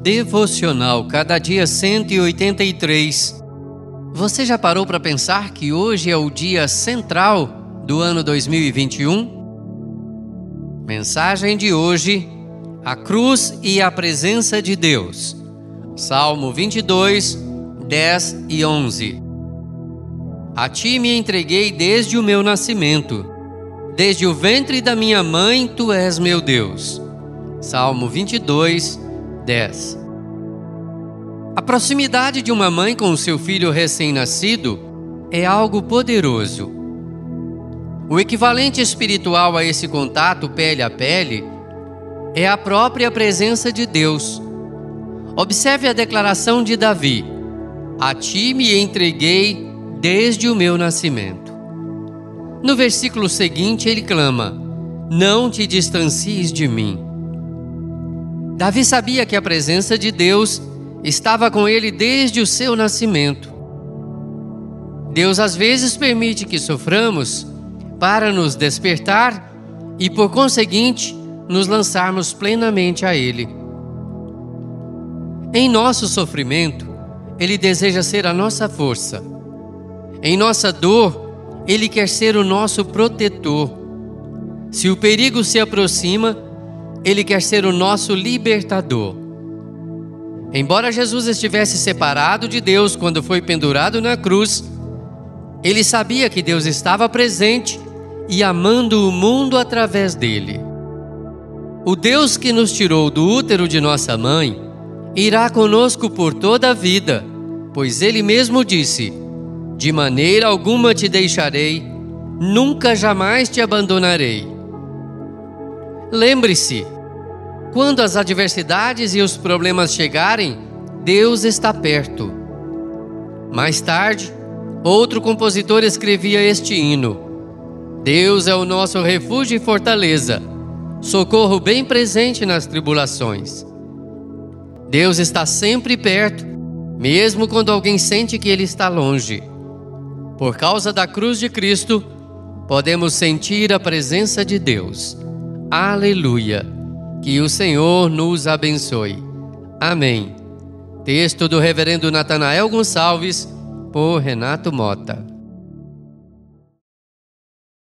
Devocional Cada Dia 183. Você já parou para pensar que hoje é o dia central do ano 2021? Mensagem de hoje: A cruz e a presença de Deus. Salmo 22, 10 e 11. A ti me entreguei desde o meu nascimento. Desde o ventre da minha mãe, tu és meu Deus. Salmo 22, 10. A proximidade de uma mãe com seu filho recém-nascido é algo poderoso. O equivalente espiritual a esse contato pele a pele é a própria presença de Deus. Observe a declaração de Davi: A ti me entreguei desde o meu nascimento. No versículo seguinte, ele clama: Não te distancies de mim. Davi sabia que a presença de Deus estava com ele desde o seu nascimento. Deus às vezes permite que soframos para nos despertar e, por conseguinte, nos lançarmos plenamente a Ele. Em nosso sofrimento, Ele deseja ser a nossa força em nossa dor, Ele quer ser o nosso protetor. Se o perigo se aproxima, Ele quer ser o nosso libertador. Embora Jesus estivesse separado de Deus quando foi pendurado na cruz, ele sabia que Deus estava presente e amando o mundo através dele. O Deus que nos tirou do útero de nossa mãe irá conosco por toda a vida, pois ele mesmo disse: de maneira alguma te deixarei, nunca jamais te abandonarei. Lembre-se, quando as adversidades e os problemas chegarem, Deus está perto. Mais tarde, outro compositor escrevia este hino: Deus é o nosso refúgio e fortaleza, socorro bem presente nas tribulações. Deus está sempre perto, mesmo quando alguém sente que Ele está longe. Por causa da cruz de Cristo, podemos sentir a presença de Deus. Aleluia! Que o Senhor nos abençoe. Amém. Texto do Reverendo Natanael Gonçalves, por Renato Mota.